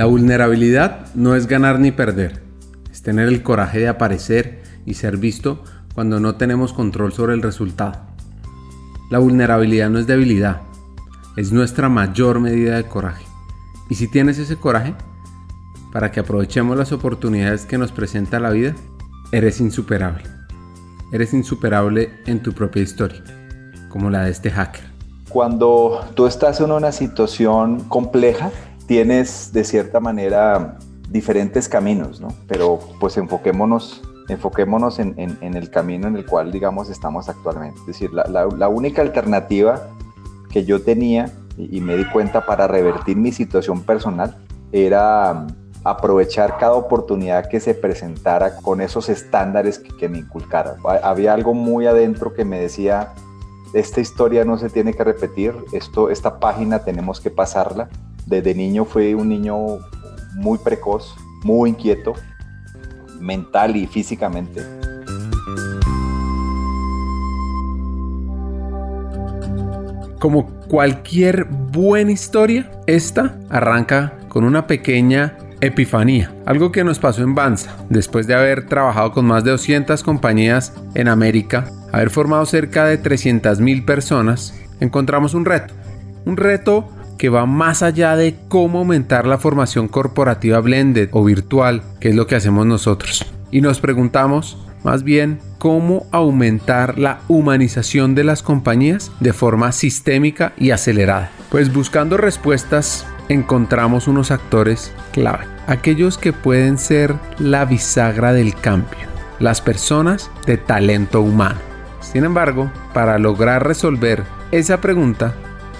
La vulnerabilidad no es ganar ni perder, es tener el coraje de aparecer y ser visto cuando no tenemos control sobre el resultado. La vulnerabilidad no es debilidad, es nuestra mayor medida de coraje. Y si tienes ese coraje, para que aprovechemos las oportunidades que nos presenta la vida, eres insuperable. Eres insuperable en tu propia historia, como la de este hacker. Cuando tú estás en una situación compleja, tienes de cierta manera diferentes caminos, ¿no? Pero pues enfoquémonos, enfoquémonos en, el camino en el cual, digamos, estamos actualmente. Es decir, la, única alternativa que yo tenía y, me di cuenta para revertir mi situación personal era aprovechar cada oportunidad que se presentara con esos estándares que, me inculcaran. Había algo muy adentro que me decía, esta historia no se tiene que repetir, esto, esta página tenemos que pasarla. Desde niño fui un niño muy precoz, muy inquieto, mental y físicamente. Como cualquier buena historia, esta arranca con una pequeña epifanía, algo que nos pasó en Banza, después de haber trabajado con más de 200 compañías en América, haber formado cerca de 300.000 personas, encontramos un reto, un reto que va más allá de cómo aumentar la formación corporativa blended o virtual, que es lo que hacemos nosotros. Y nos preguntamos, más bien, cómo aumentar la humanización de las compañías de forma sistémica y acelerada. Pues buscando respuestas encontramos unos actores clave, aquellos que pueden ser la bisagra del cambio, las personas de talento humano. Sin embargo, para lograr resolver esa pregunta,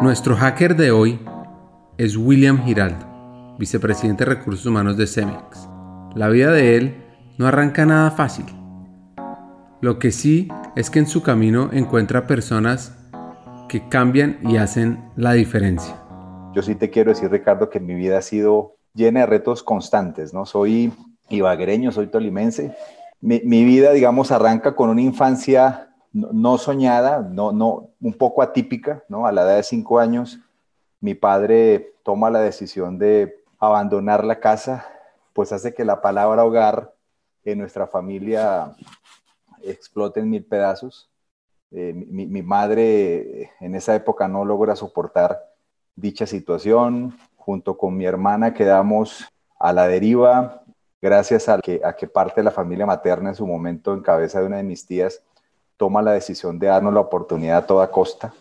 Nuestro hacker de hoy es William Giraldo, vicepresidente de Recursos Humanos de Cemex. La vida de él no arranca nada fácil. Lo que sí es que en su camino encuentra personas que cambian y hacen la diferencia. Yo sí te quiero decir, Ricardo, que mi vida ha sido llena de retos constantes, ¿no? Soy ibaguereño, soy tolimense. Mi, mi vida, digamos, arranca con una infancia no, soñada, no, no, un poco atípica, ¿no? A la edad de cinco años, mi padre toma la decisión de abandonar la casa, pues hace que la palabra hogar en nuestra familia explote en mil pedazos. Eh, mi, madre en esa época no logra soportar dicha situación. Junto con mi hermana quedamos a la deriva, gracias a que, a que parte de la familia materna en su momento, en cabeza de una de mis tías, toma la decisión de darnos la oportunidad a toda costa.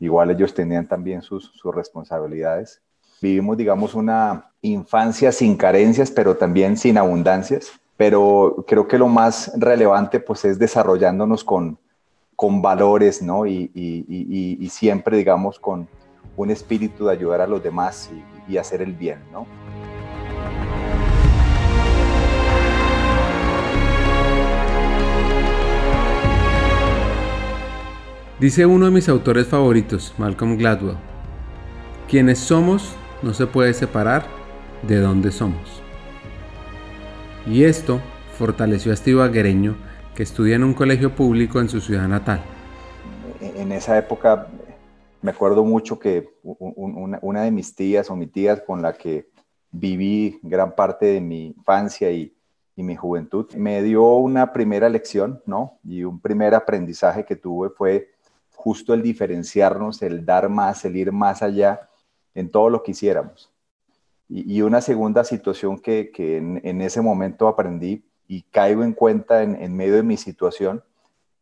Igual ellos tenían también sus, sus responsabilidades. Vivimos, digamos, una infancia sin carencias, pero también sin abundancias. Pero creo que lo más relevante pues es desarrollándonos con, con valores, ¿no? Y, y, y, siempre, digamos, con un espíritu de ayudar a los demás y, hacer el bien, ¿no? Dice uno de mis autores favoritos, Malcolm Gladwell, quienes somos no se puede separar de dónde somos. Y esto fortaleció a este Guereño que estudia en un colegio público en su ciudad natal. En esa época me acuerdo mucho que una de mis tías o mi tía con la que viví gran parte de mi infancia y, y mi juventud me dio una primera lección, ¿no? Y un primer aprendizaje que tuve fue justo el diferenciarnos, el dar más, el ir más allá en todo lo que hiciéramos. Y, una segunda situación que, en, ese momento aprendí y caigo en cuenta en, medio de mi situación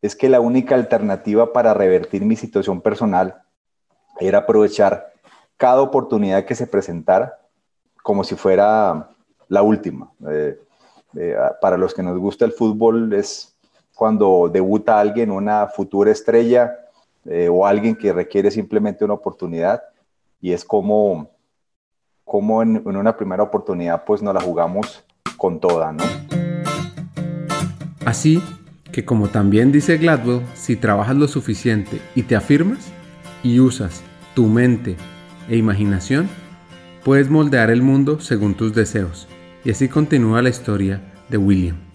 es que la única alternativa para revertir mi situación personal era aprovechar cada oportunidad que se presentara como si fuera la última. Eh, eh, para los que nos gusta el fútbol es cuando debuta alguien, una futura estrella, eh, o alguien que requiere simplemente una oportunidad. y es como, como en, una primera oportunidad pues nos la jugamos con toda, ¿no? Así que como también dice Gladwell, si trabajas lo suficiente y te afirmas y usas tu mente e imaginación, puedes moldear el mundo según tus deseos. Y así continúa la historia de William.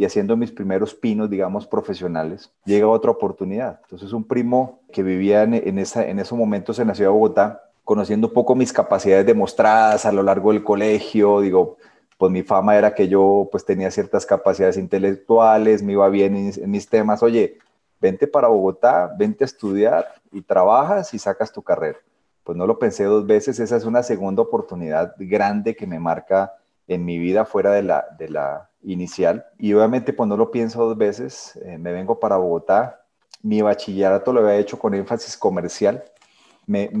Y haciendo mis primeros pinos, digamos, profesionales, llega otra oportunidad. Entonces un primo que vivía en, esa, en esos momentos en la ciudad de Bogotá, conociendo un poco mis capacidades demostradas a lo largo del colegio, digo, pues mi fama era que yo pues tenía ciertas capacidades intelectuales, me iba bien en, mis temas, oye, vente para Bogotá, vente a estudiar y trabajas y sacas tu carrera. Pues no lo pensé dos veces, esa es una segunda oportunidad grande que me marca en mi vida fuera de la, de la inicial. Y obviamente pues no lo pienso dos veces, eh, me vengo para Bogotá, mi bachillerato lo había hecho con énfasis comercial,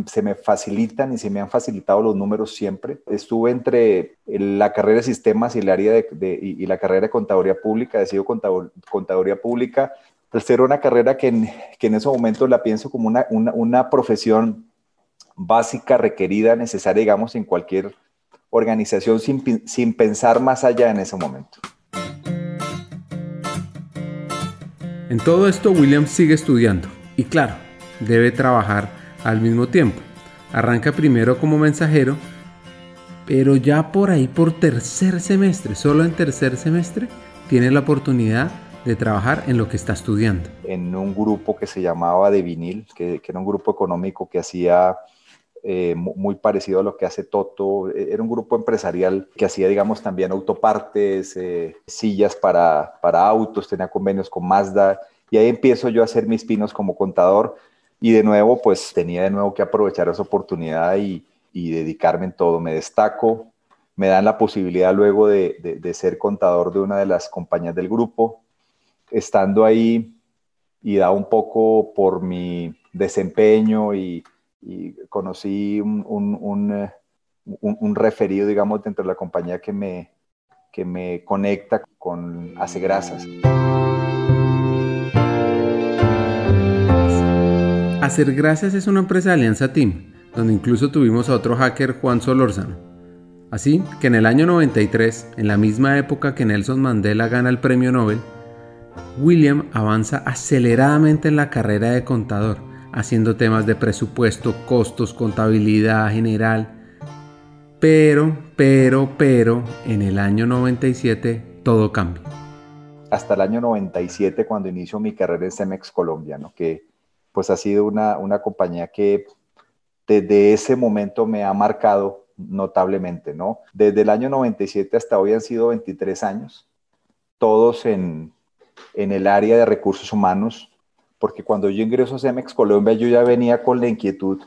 se me facilitan y se me han facilitado los números siempre. Estuve entre la carrera de sistemas y, el área de, y, la carrera de contaduría pública, he decidido contaduría pública. Tercero, una carrera que en, que en esos momentos la pienso como una, una, una profesión básica, requerida, necesaria, digamos, en cualquier organización sin, sin pensar más allá en ese momento. En todo esto, William sigue estudiando y claro, debe trabajar al mismo tiempo. Arranca primero como mensajero, pero ya por ahí por tercer semestre, solo en tercer semestre, tiene la oportunidad de trabajar en lo que está estudiando. En un grupo que se llamaba De Vinil, que, era un grupo económico que hacía eh, muy parecido a lo que hace Toto. E, era un grupo empresarial que hacía, digamos, también autopartes, eh, sillas para, para autos, tenía convenios con Mazda. Y ahí empiezo yo a hacer mis pinos como contador y de nuevo, pues tenía de nuevo que aprovechar esa oportunidad y, dedicarme en todo. Me destaco, me dan la posibilidad luego de, ser contador de una de las compañías del grupo. Estando ahí y da un poco por mi desempeño y, conocí un, un, un, referido, digamos, dentro de la compañía que me, que me conecta con Hace Grasas. Hacer Gracias es una empresa de Alianza Team, donde incluso tuvimos a otro hacker, Juan Solórzano. Así que en el año 93, en la misma época que Nelson Mandela gana el premio Nobel, William avanza aceleradamente en la carrera de contador, haciendo temas de presupuesto, costos, contabilidad general. Pero, pero, pero, en el año 97 todo cambia. Hasta el año 97, cuando inicio mi carrera en Cemex Colombia, que pues ha sido una, compañía que desde ese momento me ha marcado notablemente, ¿no? Desde el año 97 hasta hoy han sido 23 años, todos en, el área de recursos humanos, porque cuando yo ingreso a Cemex Colombia yo ya venía con la inquietud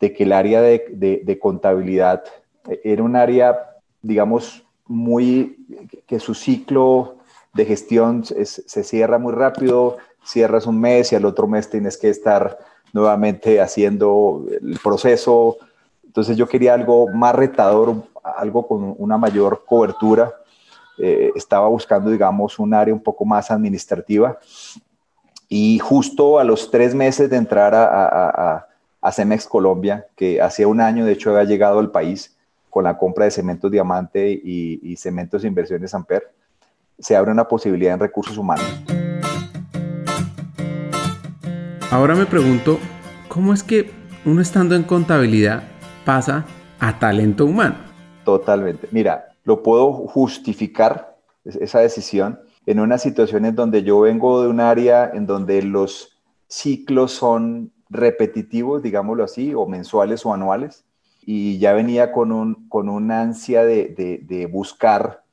de que el área de, contabilidad era un área, digamos, muy, que su ciclo de gestión se cierra muy rápido, cierras un mes y al otro mes tienes que estar nuevamente haciendo el proceso. Entonces yo quería algo más retador, algo con una mayor cobertura. Eh, estaba buscando, digamos, un área un poco más administrativa. Y justo a los tres meses de entrar a, a, Cemex Colombia, que hacía un año, de hecho, había llegado al país con la compra de cementos Diamante y, y cementos Inversiones Amper, se abre una posibilidad en recursos humanos. Ahora me pregunto, ¿cómo es que uno estando en contabilidad pasa a talento humano? Totalmente. Mira, lo puedo justificar esa decisión en una situación en donde yo vengo de un área en donde los ciclos son repetitivos, digámoslo así, o mensuales o anuales, y ya venía con, un, con una ansia de, buscar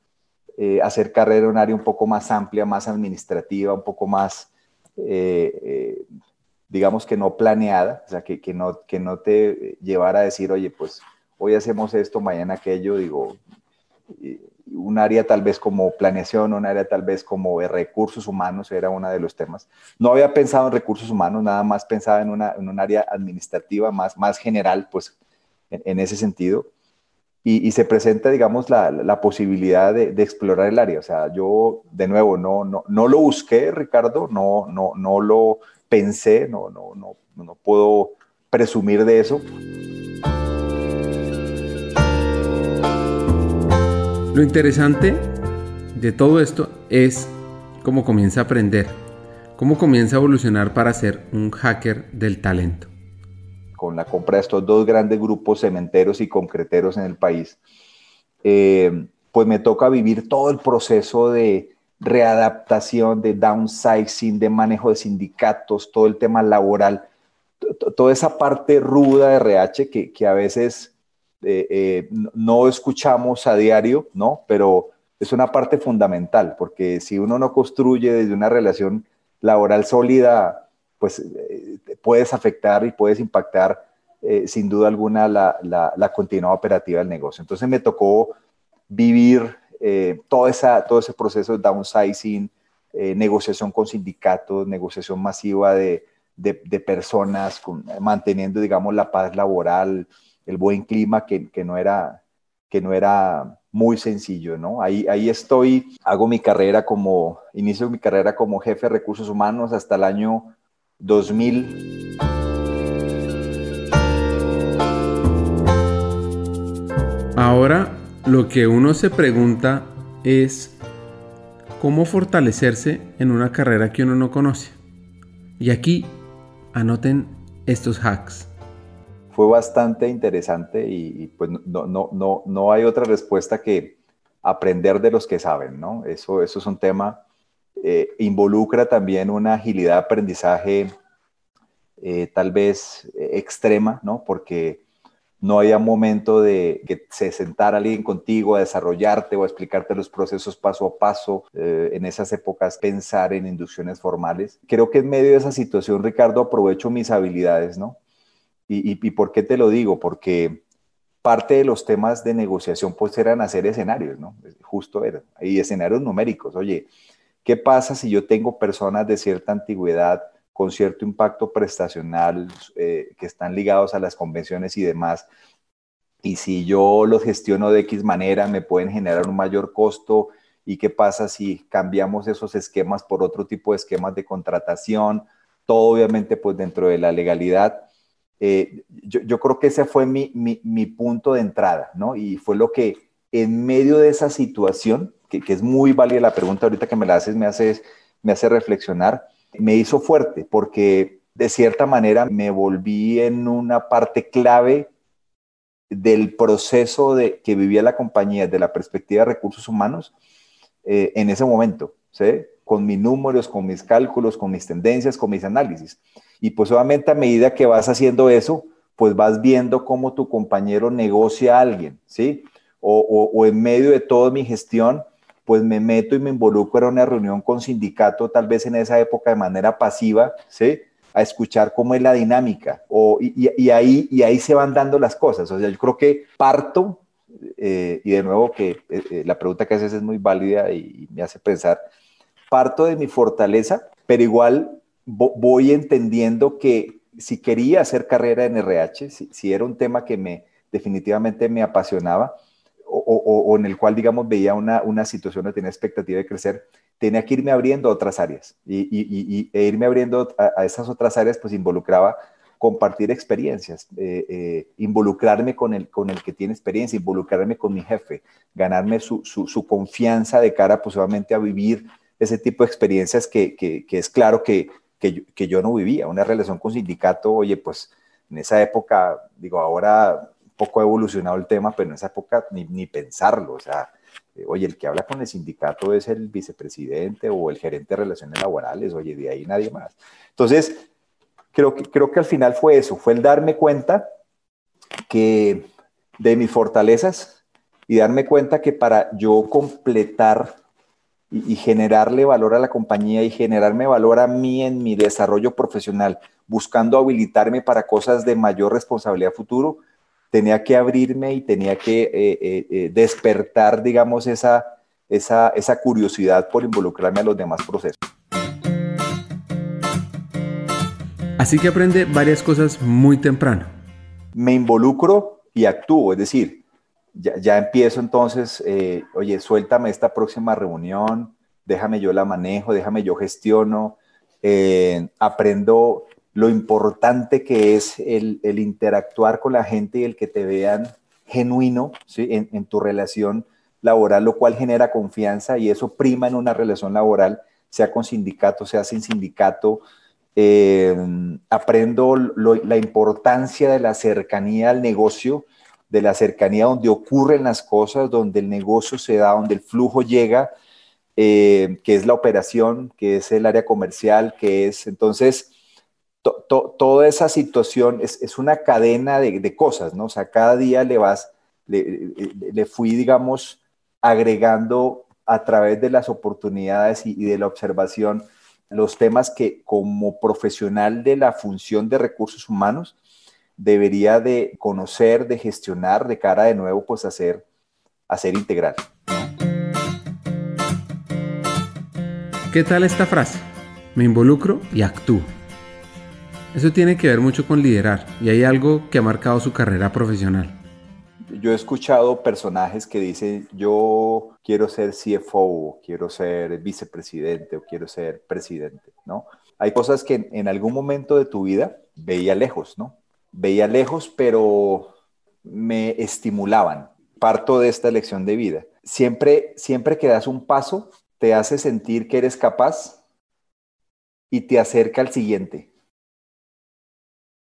eh, hacer carrera en un área un poco más amplia, más administrativa, un poco más eh, eh, digamos que no planeada, o sea, que, que, no, que no te llevara a decir, oye, pues hoy hacemos esto, mañana aquello, digo, un área tal vez como planeación, un área tal vez como recursos humanos era uno de los temas. No había pensado en recursos humanos, nada más pensaba en, una, en un área administrativa más, más general, pues en, ese sentido. Y, se presenta, digamos, la, la posibilidad de, de, explorar el área. O sea, yo, de nuevo, no, no, no lo busqué, Ricardo, no, no, no lo pensé, no, no, no, no puedo presumir de eso. Lo interesante de todo esto es cómo comienza a aprender, cómo comienza a evolucionar para ser un hacker del talento. Con la compra de estos dos grandes grupos cementeros y concreteros en el país, eh, pues me toca vivir todo el proceso de readaptación, de downsizing, de manejo de sindicatos, todo el tema laboral, toda esa parte ruda de RH que, que a veces eh, eh, no escuchamos a diario, ¿no? Pero es una parte fundamental, porque si uno no construye desde una relación laboral sólida, pues eh, puedes afectar y puedes impactar sin duda alguna la, la, operativa del negocio. Entonces me tocó vivir todo, ese proceso de downsizing, negociación con sindicatos, negociación masiva de personas, manteniendo, digamos, la paz laboral, el buen clima que, no era, que no era muy sencillo, ¿no? Ahí, ahí estoy, hago mi carrera como, inicio mi carrera como jefe de recursos humanos hasta el año 2000. Ahora lo que uno se pregunta es cómo fortalecerse en una carrera que uno no conoce. Y aquí anoten estos hacks fue bastante interesante y, pues no, no, no, no hay otra respuesta que aprender de los que saben, ¿no? Eso, eso es un tema, eh, involucra también una agilidad de aprendizaje eh, tal vez extrema, ¿no? Porque no un momento de que se sentara alguien contigo a desarrollarte o a explicarte los procesos paso a paso. Eh, en esas épocas pensar en inducciones formales. Creo que en medio de esa situación, Ricardo, aprovecho mis habilidades, ¿no? ¿Y, por qué te lo digo? Porque parte de los temas de negociación pues eran hacer escenarios, ¿no? Justo eran, y escenarios numéricos. Oye, ¿qué pasa si yo tengo personas de cierta antigüedad con cierto impacto prestacional eh, que están ligados a las convenciones y demás? Y si yo los gestiono de X manera, me pueden generar un mayor costo. ¿Y qué pasa si cambiamos esos esquemas por otro tipo de esquemas de contratación? Todo obviamente pues dentro de la legalidad eh, yo, creo que ese fue mi, mi, punto de entrada, ¿no? Y fue lo que en medio de esa situación, que, que, es muy válida la pregunta ahorita que me la haces, me me hace reflexionar, me hizo fuerte porque de cierta manera me volví en una parte clave del proceso de, que vivía la compañía desde la perspectiva de recursos humanos eh, en ese momento, ¿sí? con mis números, con mis cálculos, con mis tendencias, con mis análisis. Y pues obviamente a medida que vas haciendo eso, pues vas viendo cómo tu compañero negocia a alguien, ¿sí? O, en medio de toda mi gestión, pues me meto y me involucro en una reunión con sindicato, tal vez en esa época de manera pasiva, ¿sí? A escuchar cómo es la dinámica. O, y, ahí, y ahí se van dando las cosas. O sea, yo creo que parto, eh, y de nuevo que eh, eh, la pregunta que haces es muy válida y me hace pensar, parto de mi fortaleza, pero igual voy entendiendo que si quería hacer carrera en RH, si, era un tema que me definitivamente me apasionaba o, en el cual, digamos, veía una, una situación o tenía expectativa de crecer, tenía que irme abriendo a otras áreas. Y, e irme abriendo a, esas otras áreas, pues involucraba compartir experiencias, eh, eh, involucrarme con el, con el que tiene experiencia, involucrarme con mi jefe, ganarme su, su, confianza de cara posiblemente a vivir ese tipo de experiencias que, que, que es claro que que yo, no vivía. Una relación con sindicato, oye, pues en esa época, digo, ahora un poco ha evolucionado el tema, pero en esa época ni, ni pensarlo. O sea, eh, oye, el que habla con el sindicato es el vicepresidente o el gerente de relaciones laborales, oye, de ahí nadie más. Entonces, creo que, creo que al final fue eso, fue el darme cuenta que de mis fortalezas y darme cuenta que para yo completar y, generarle valor a la compañía y generarme valor a mí en mi desarrollo profesional, buscando habilitarme para cosas de mayor responsabilidad futuro, tenía que abrirme y tenía que eh, eh, eh, despertar, digamos, esa, esa, esa curiosidad por involucrarme a los demás procesos. Así que aprende varias cosas muy temprano. Me involucro y actúo, es decir, ya, empiezo entonces, eh, oye, suéltame esta próxima reunión, déjame yo la manejo, déjame yo gestiono, eh, aprendo lo importante que es el, interactuar con la gente y el que te vean genuino ¿sí? en, tu relación laboral, lo cual genera confianza y eso prima en una relación laboral, sea con sindicato, sea sin sindicato. Eh, aprendo la importancia de la cercanía al negocio, de la cercanía donde ocurren las cosas, donde el negocio se da, donde el flujo llega, eh, que es la operación, que es el área comercial, que es entonces toda esa situación es, una cadena de, cosas, ¿no? O sea, cada día le vas, le, fui, digamos, agregando a través de las oportunidades y, de la observación los temas que como profesional de la función de recursos humanos debería de conocer, de gestionar, de cara de nuevo, pues hacer, hacer integral. ¿Qué tal esta frase? Me involucro y actúo. Eso tiene que ver mucho con liderar y hay algo que ha marcado su carrera profesional. Yo he escuchado personajes que dicen, yo quiero ser CFO, quiero ser vicepresidente o quiero ser presidente, ¿no? Hay cosas que en, algún momento de tu vida veía lejos, ¿no? Veía lejos, pero me estimulaban. Parto de esta lección de vida. Siempre, siempre que das un paso, te hace sentir que eres capaz y te acerca al siguiente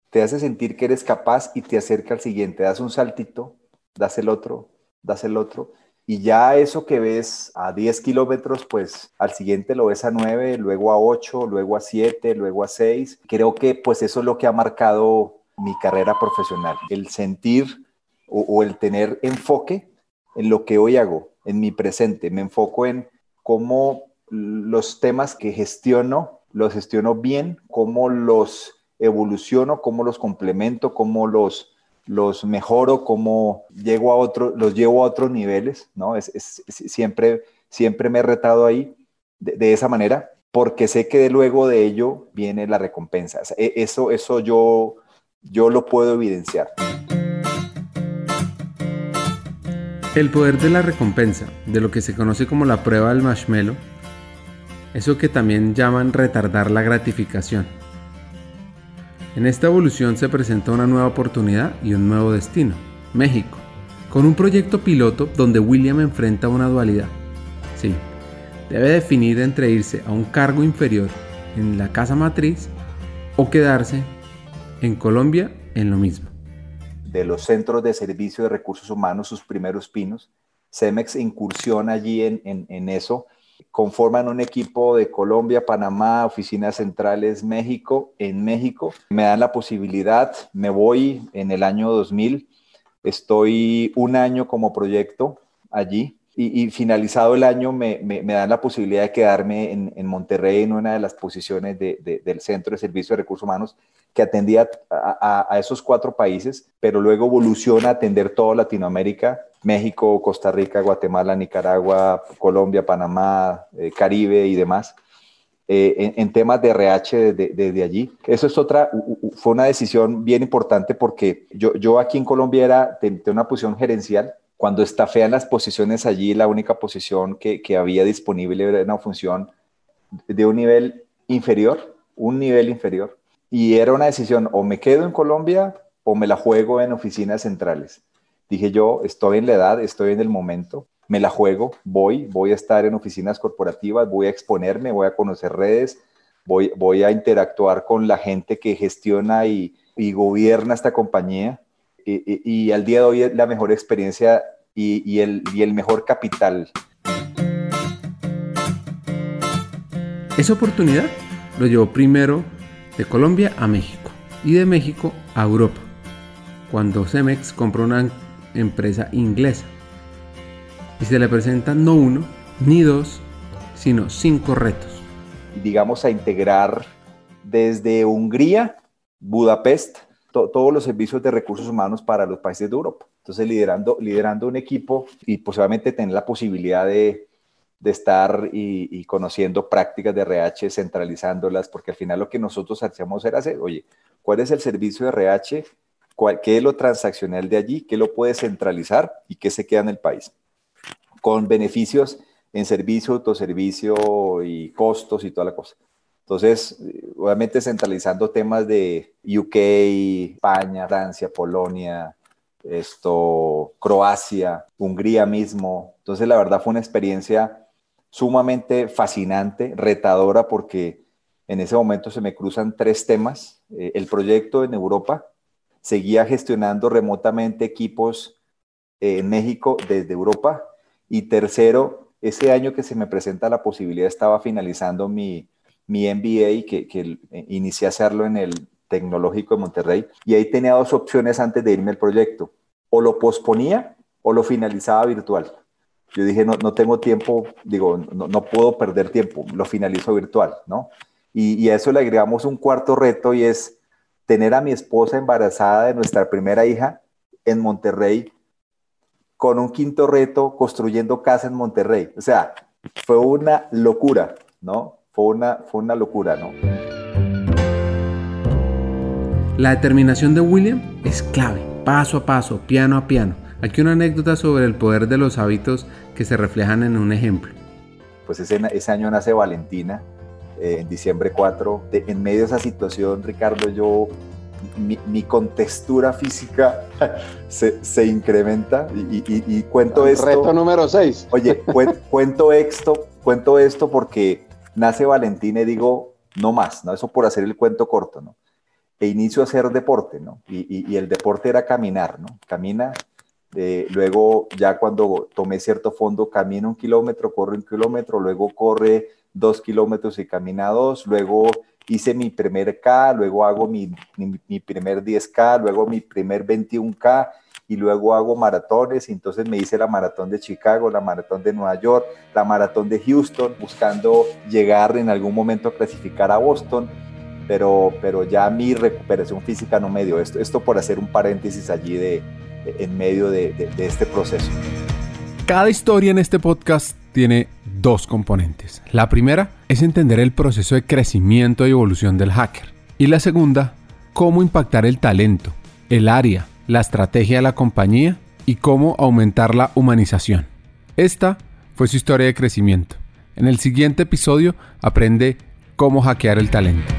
te hace sentir que eres capaz y te acerca al siguiente. Das un saltito, das el otro, das el otro. Y ya eso que ves a 10 kilómetros, pues al siguiente lo ves a 9, luego a 8, luego a 7, luego a 6. Creo que pues eso es lo que ha marcado mi carrera profesional. El sentir o, o el tener enfoque en lo que hoy hago, en mi presente. Me enfoco en cómo los temas que gestiono, los gestiono bien, cómo los evoluciono, cómo los complemento, cómo los, los mejoro, cómo llego a otro, los llevo a otros niveles, ¿no? Es, siempre, siempre me he retado ahí de, esa manera, porque sé que de luego de ello viene la recompensa. E, eso, eso yo, yo lo puedo evidenciar. El poder de la recompensa, de lo que se conoce como la prueba del marshmallow, eso que también llaman retardar la gratificación en esta evolución se presenta una nueva oportunidad y un nuevo destino, México, con un proyecto piloto donde William enfrenta una dualidad. Sí, debe definir entre irse a un cargo inferior en la casa matriz o quedarse en Colombia en lo mismo. De los centros de servicio de recursos humanos, sus primeros pinos, Cemex incursiona allí en, en eso conforman un equipo de Colombia, Panamá, oficinas centrales México, en México. Me dan la posibilidad, me voy en el año 2000, estoy un año como proyecto allí y, finalizado el año me, dan la posibilidad de quedarme en, Monterrey en una de las posiciones del Centro de Servicio de Recursos Humanos que atendía a, a esos cuatro países, pero luego evoluciona a atender toda Latinoamérica México, Costa Rica, Guatemala, Nicaragua, Colombia, Panamá, eh, Caribe y demás, eh, en, temas de RH desde, allí. Eso es otra, fue una decisión bien importante porque yo, yo aquí en Colombia era, de una posición gerencial. Cuando estafean las posiciones allí, la única posición que, que había disponible era una función de un nivel inferior, un nivel inferior. Y era una decisión, o me quedo en Colombia o me la juego en oficinas centrales. Dije yo, estoy en la edad, estoy en el momento, me la juego, voy, voy a estar en oficinas corporativas, voy a exponerme, voy a conocer redes, voy, voy a interactuar con la gente que gestiona y, gobierna esta compañía. Y, al día de hoy es la mejor experiencia y, el, y el mejor capital. Esa oportunidad lo llevó primero de Colombia a México y de México a Europa, cuando Cemex compró una empresa inglesa. Y se le presentan no uno, ni dos, sino cinco retos. Digamos a integrar desde Hungría, Budapest, todos los servicios de recursos humanos para los países de Europa. Entonces, liderando, liderando un equipo y posiblemente tener la posibilidad de, de estar y, y, conociendo prácticas de RH, centralizándolas, porque al final lo que nosotros hacíamos era hacer, oye, ¿cuál es el servicio de RH qué es lo transaccional de allí, qué lo puede centralizar y qué se queda en el país. Con beneficios en servicio, autoservicio y costos y toda la cosa. Entonces, obviamente centralizando temas de UK, España, Francia, Polonia, esto, Croacia, Hungría mismo. Entonces, la verdad fue una experiencia sumamente fascinante, retadora, porque en ese momento se me cruzan tres temas. Eh, el proyecto en Europa, seguía gestionando remotamente equipos eh, en México desde Europa. Y tercero, ese año que se me presenta la posibilidad, estaba finalizando mi, mi MBA, que, que inicié a hacerlo en el Tecnológico de Monterrey, y ahí tenía dos opciones antes de irme al proyecto. O lo posponía o lo finalizaba virtual. Yo dije, no, no tengo tiempo, digo, no, no puedo perder tiempo, lo finalizo virtual, ¿no? Y, y, a eso le agregamos un cuarto reto y es tener a mi esposa embarazada de nuestra primera hija en Monterrey con un quinto reto construyendo casa en Monterrey. O sea, fue una locura, ¿no? Fue una, fue una locura, ¿no? La determinación de William es clave, paso a paso, piano a piano. Aquí una anécdota sobre el poder de los hábitos que se reflejan en un ejemplo. Pues ese, ese año nace Valentina, eh, en diciembre 4. De, en medio de esa situación, Ricardo, yo, mi, mi contextura física se, se incrementa y, y, y cuento el esto. Reto número 6. Oye, cuento esto, cuento esto porque nace Valentina y digo, no más, ¿no? Eso por hacer el cuento corto, ¿no? e inicio a hacer deporte, ¿no? Y, y, el deporte era caminar, ¿no? Camina, eh, luego ya cuando tomé cierto fondo, camina un kilómetro, corre un kilómetro, luego corre dos kilómetros y camina dos, luego hice mi primer K, luego hago mi, mi, mi primer 10K, luego mi primer 21K y luego hago maratones, y entonces me hice la maratón de Chicago, la maratón de Nueva York, la maratón de Houston, buscando llegar en algún momento a clasificar a Boston pero, pero ya mi recuperación física no me dio esto. Esto por hacer un paréntesis allí de, en medio de este proceso. Cada historia en este podcast tiene dos componentes. La primera es entender el proceso de crecimiento y evolución del hacker. Y la segunda, cómo impactar el talento, el área, la estrategia de la compañía y cómo aumentar la humanización. Esta fue su historia de crecimiento. En el siguiente episodio aprende cómo hackear el talento.